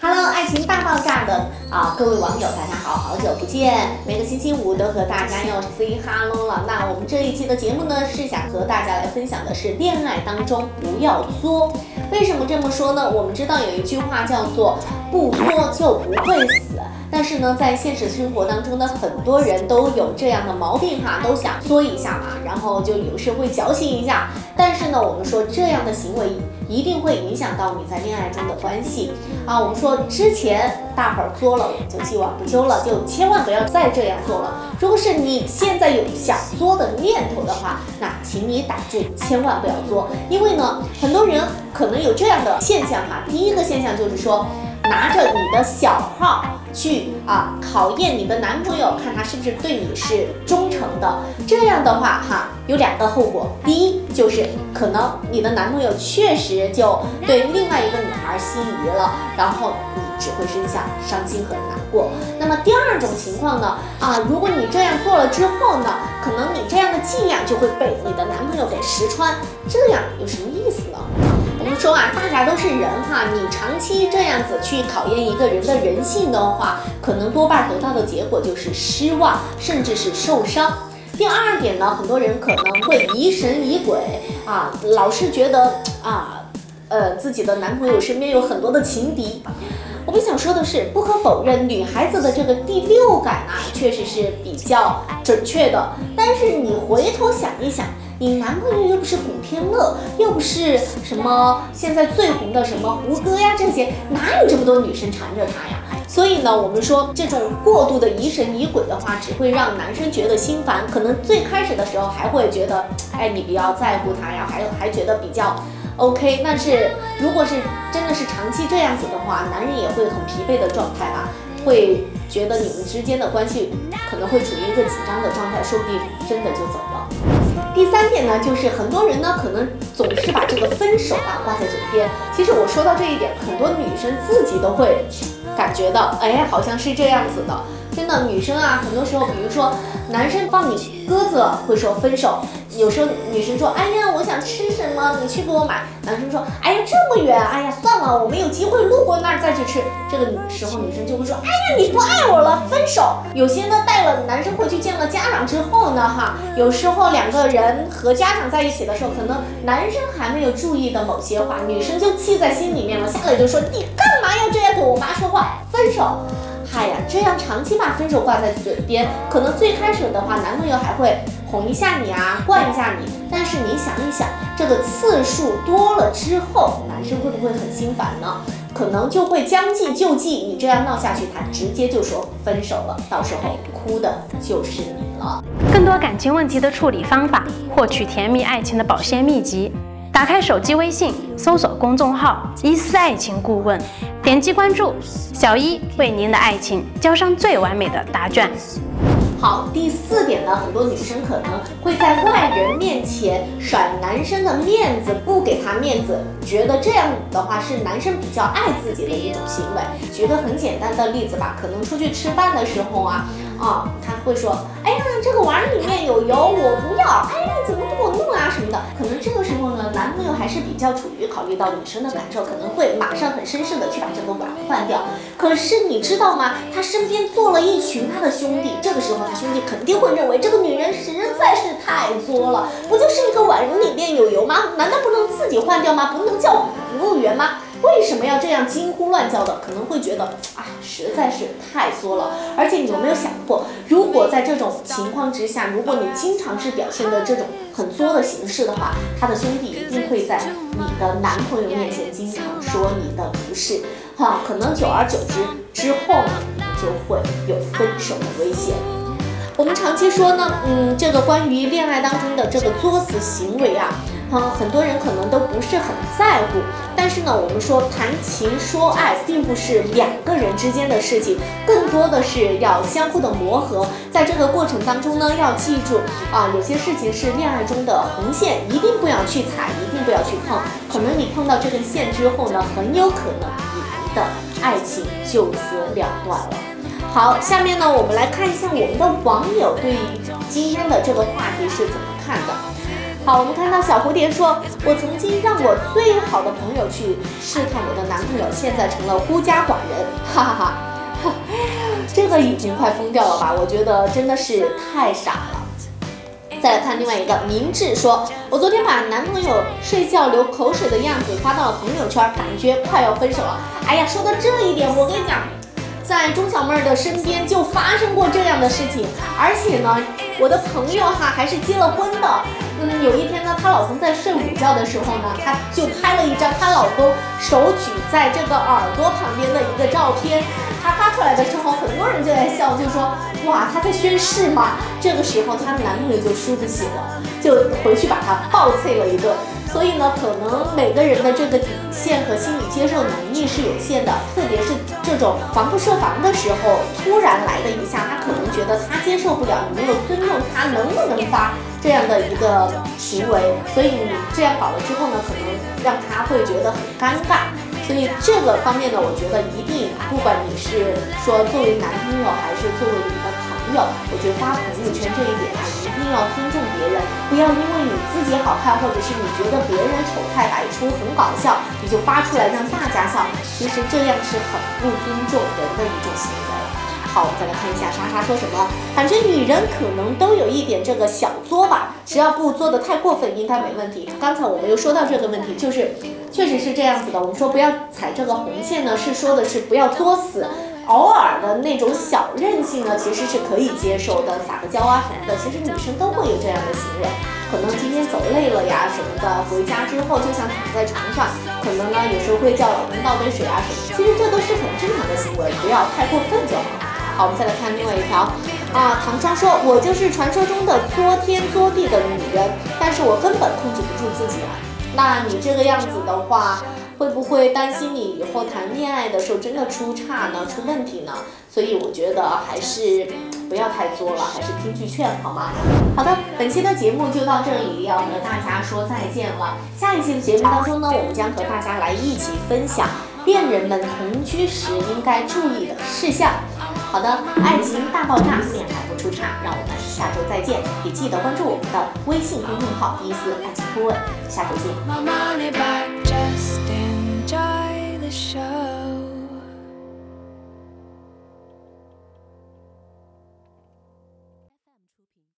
Hello，爱情大爆炸的啊，各位网友，大家好，好久不见。每个星期五都和大家要 say hello 了。那我们这一期的节目呢，是想和大家来分享的是恋爱当中不要作。为什么这么说呢？我们知道有一句话叫做不作就不会死。但是呢，在现实生活当中呢，很多人都有这样的毛病哈，都想作一下嘛，然后就有时会矫情一下。但是呢，我们说这样的行为一定会影响到你在恋爱中的关系啊。我们说之前大伙儿作了，我们就既往不咎了，就千万不要再这样做了。如果是你现在有想作的念头的话，那请你打住，千万不要作，因为呢，很多人可能有这样的现象哈。第一个现象就是说。拿着你的小号去啊考验你的男朋友，看他是不是对你是忠诚的。这样的话哈，有两个后果。第一就是可能你的男朋友确实就对另外一个女孩心仪了，然后你只会剩下伤心和难过。那么第二种情况呢啊，如果你这样做了之后呢，可能你这样的伎俩就会被你的男朋友给识穿，这样有什么意思？说啊，大家都是人哈，你长期这样子去考验一个人的人性的话，可能多半得到的结果就是失望，甚至是受伤。第二点呢，很多人可能会疑神疑鬼啊，老是觉得啊，呃，自己的男朋友身边有很多的情敌。我们想说的是，不可否认，女孩子的这个第六感啊，确实是比较准确的。但是你回头想一想。你男朋友又不是古天乐，又不是什么现在最红的什么胡歌呀，这些哪有这么多女生缠着他呀？所以呢，我们说这种过度的疑神疑鬼的话，只会让男生觉得心烦。可能最开始的时候还会觉得，哎，你比较在乎他呀，还还觉得比较 OK。但是如果是真的是长期这样子的话，男人也会很疲惫的状态啊，会觉得你们之间的关系可能会处于一个紧张的状态，说不定真的就走了。第三点呢，就是很多人呢，可能总是把这个分手啊挂在嘴边。其实我说到这一点，很多女生自己都会感觉到，哎，好像是这样子的。真的，女生啊，很多时候，比如说男生放你鸽子，会说分手。有时候女生说：“哎呀，我想吃什么，你去给我买。”男生说：“哎呀，这么远，哎呀，算了，我们有机会路过那儿再去吃。”这个时候女生就会说：“哎呀，你不爱我了，分手。”有些呢带了男生回去见了家长之后呢，哈，有时候两个人和家长在一起的时候，可能男生还没有注意的某些话，女生就记在心里面了，下来就说：“你干嘛要这样跟我妈说话？分手。”嗨呀，这样长期把分手挂在嘴边，可能最开始的话，男朋友还会哄一下你啊，惯一下你。但是你想一想，这个次数多了之后，男生会不会很心烦呢？可能就会将计就计。你这样闹下去，他直接就说分手了，到时候哭的就是你了。更多感情问题的处理方法，获取甜蜜爱情的保鲜秘籍。打开手机微信，搜索公众号“伊思爱情顾问”，点击关注，小伊为您的爱情交上最完美的答卷。好，第四点呢，很多女生可能会在外人面前甩男生的面子，不给他面子，觉得这样的话是男生比较爱自己的一种行为。举个很简单的例子吧，可能出去吃饭的时候啊。啊，他会说，哎呀，这个碗里面有油，我不要。哎，你怎么不给我弄啊什么的？可能这个时候呢，男朋友还是比较处于考虑到女生的感受，可能会马上很绅士的去把这个碗换掉。可是你知道吗？他身边坐了一群他的兄弟，这个时候他兄弟肯定会认为这个女人实在是太作了，不就是一个碗里面有油吗？难道不能自己换掉吗？不能叫服务员吗？为什么要这样惊呼乱叫的？可能会觉得，哎，实在是太作了。而且你有没有想过，如果在这种情况之下，如果你经常是表现的这种很作的形式的话，他的兄弟一定会在你的男朋友面前经常说你的不是，哈，可能久而久之之后呢，你们就会有分手的危险。我们长期说呢，嗯，这个关于恋爱当中的这个作死行为啊。嗯，很多人可能都不是很在乎，但是呢，我们说谈情说爱并不是两个人之间的事情，更多的是要相互的磨合。在这个过程当中呢，要记住啊，有些事情是恋爱中的红线，一定不要去踩，一定不要去碰。可能你碰到这根线之后呢，很有可能你们的爱情就此了断了。好，下面呢，我们来看一下我们的网友对于今天的这个话题是怎么看的。好，我们看到小蝴蝶说，我曾经让我最好的朋友去试探我的男朋友，现在成了孤家寡人，哈哈哈，这个已经快疯掉了吧？我觉得真的是太傻了。再来看另外一个，明智说，我昨天把男朋友睡觉流口水的样子发到了朋友圈，感觉快要分手了。哎呀，说到这一点，我跟你讲。在钟小妹儿的身边就发生过这样的事情，而且呢，我的朋友哈还是结了婚的。嗯，有一天呢，她老公在睡午觉的时候呢，她就拍了一张她老公手举在这个耳朵旁边的一个照片。她发出来的时候，很多人就在笑，就说哇，她在宣誓嘛。这个时候她男朋友就输不起了，就回去把她暴啐了一顿。所以呢，可能每个人的这个底线和心理接受能力是有限的，特别是这种防不设防的时候，突然来的一下，他可能觉得他接受不了，你没有尊重他能不能发这样的一个行为，所以你这样搞了之后呢，可能让他会觉得很尴尬。所以这个方面呢，我觉得一定，不管你是说作为男朋友还是作为你的朋友，我觉得发朋友圈这一点啊。一定要尊重别人，不要因为你自己好看，或者是你觉得别人丑态百出很搞笑，你就发出来让大家笑。其实这样是很不尊重人的一种行为。好，我们再来看一下莎莎说什么，感觉女人可能都有一点这个小作吧，只要不作的太过分，应该没问题。刚才我们又说到这个问题，就是确实是这样子的。我们说不要踩这个红线呢，是说的是不要作死。偶尔的那种小任性呢，其实是可以接受的，撒个娇啊什么的，其实女生都会有这样的行为。可能今天走累了呀什么的，回家之后就想躺在床上，可能呢有时候会叫老公倒杯水啊什么，其实这都是很正常的行为，不要太过分就好。好，我们再来看另外一条啊，唐双说，我就是传说中的作天作地的女人，但是我根本控制不住自己啊。那你这个样子的话。会不会担心你以后谈恋爱的时候真的出岔呢、出问题呢？所以我觉得还是不要太作了，还是听句劝好吗？好的，本期的节目就到这里，要和大家说再见了。下一期的节目当中呢，我们将和大家来一起分享恋人们同居时应该注意的事项。好的，爱情大爆炸，恋爱不出差，让我们下周再见，也记得关注我们的微信公众号“伊思爱情顾问”，下周见。